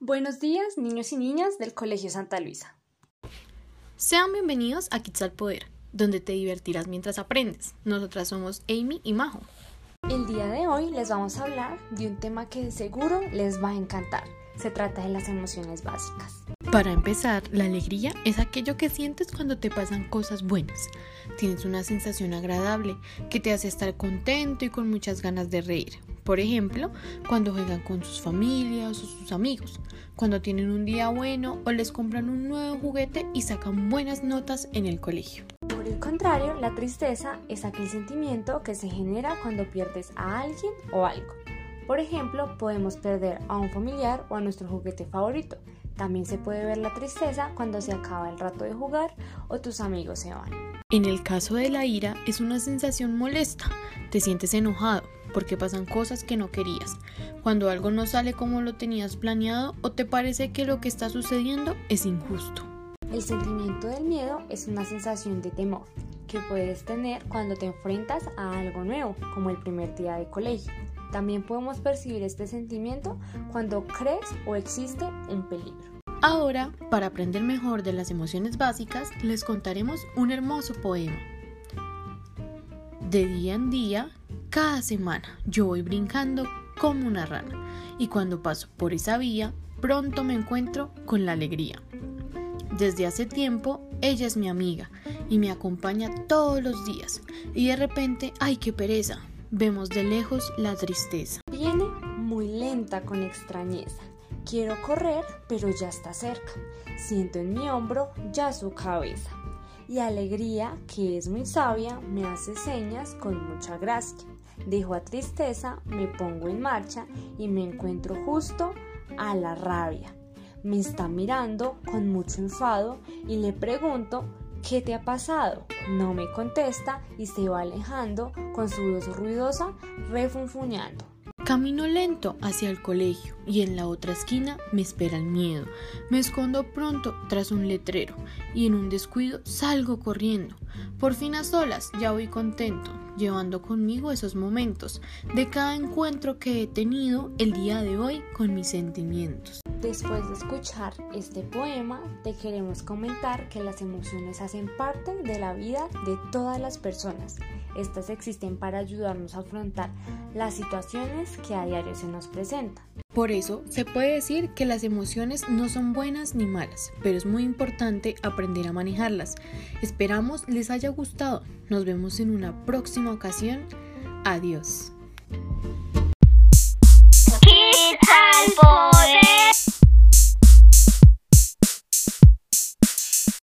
Buenos días, niños y niñas del Colegio Santa Luisa. Sean bienvenidos a Kids al Poder, donde te divertirás mientras aprendes. Nosotras somos Amy y Majo. El día de hoy les vamos a hablar de un tema que de seguro les va a encantar. Se trata de las emociones básicas. Para empezar, la alegría es aquello que sientes cuando te pasan cosas buenas. Tienes una sensación agradable que te hace estar contento y con muchas ganas de reír. Por ejemplo, cuando juegan con sus familias o sus amigos, cuando tienen un día bueno o les compran un nuevo juguete y sacan buenas notas en el colegio. Por el contrario, la tristeza es aquel sentimiento que se genera cuando pierdes a alguien o algo. Por ejemplo, podemos perder a un familiar o a nuestro juguete favorito. También se puede ver la tristeza cuando se acaba el rato de jugar o tus amigos se van. En el caso de la ira es una sensación molesta. Te sientes enojado porque pasan cosas que no querías. Cuando algo no sale como lo tenías planeado o te parece que lo que está sucediendo es injusto. El sentimiento del miedo es una sensación de temor que puedes tener cuando te enfrentas a algo nuevo, como el primer día de colegio. También podemos percibir este sentimiento cuando crees o existe un peligro. Ahora, para aprender mejor de las emociones básicas, les contaremos un hermoso poema. De día en día, cada semana, yo voy brincando como una rana y cuando paso por esa vía, pronto me encuentro con la alegría. Desde hace tiempo, ella es mi amiga y me acompaña todos los días y de repente, ¡ay qué pereza! Vemos de lejos la tristeza. Viene muy lenta con extrañeza. Quiero correr, pero ya está cerca. Siento en mi hombro ya su cabeza. Y alegría, que es muy sabia, me hace señas con mucha gracia. Dejo a tristeza, me pongo en marcha y me encuentro justo a la rabia. Me está mirando con mucho enfado y le pregunto ¿Qué te ha pasado? No me contesta y se va alejando con su voz ruidosa, refunfuñando. Camino lento hacia el colegio y en la otra esquina me espera el miedo. Me escondo pronto tras un letrero y en un descuido salgo corriendo. Por fin a solas ya voy contento, llevando conmigo esos momentos de cada encuentro que he tenido el día de hoy con mis sentimientos. Después de escuchar este poema, te queremos comentar que las emociones hacen parte de la vida de todas las personas. Estas existen para ayudarnos a afrontar las situaciones que a diario se nos presentan. Por eso se puede decir que las emociones no son buenas ni malas, pero es muy importante aprender a manejarlas. Esperamos les haya gustado. Nos vemos en una próxima ocasión. Adiós.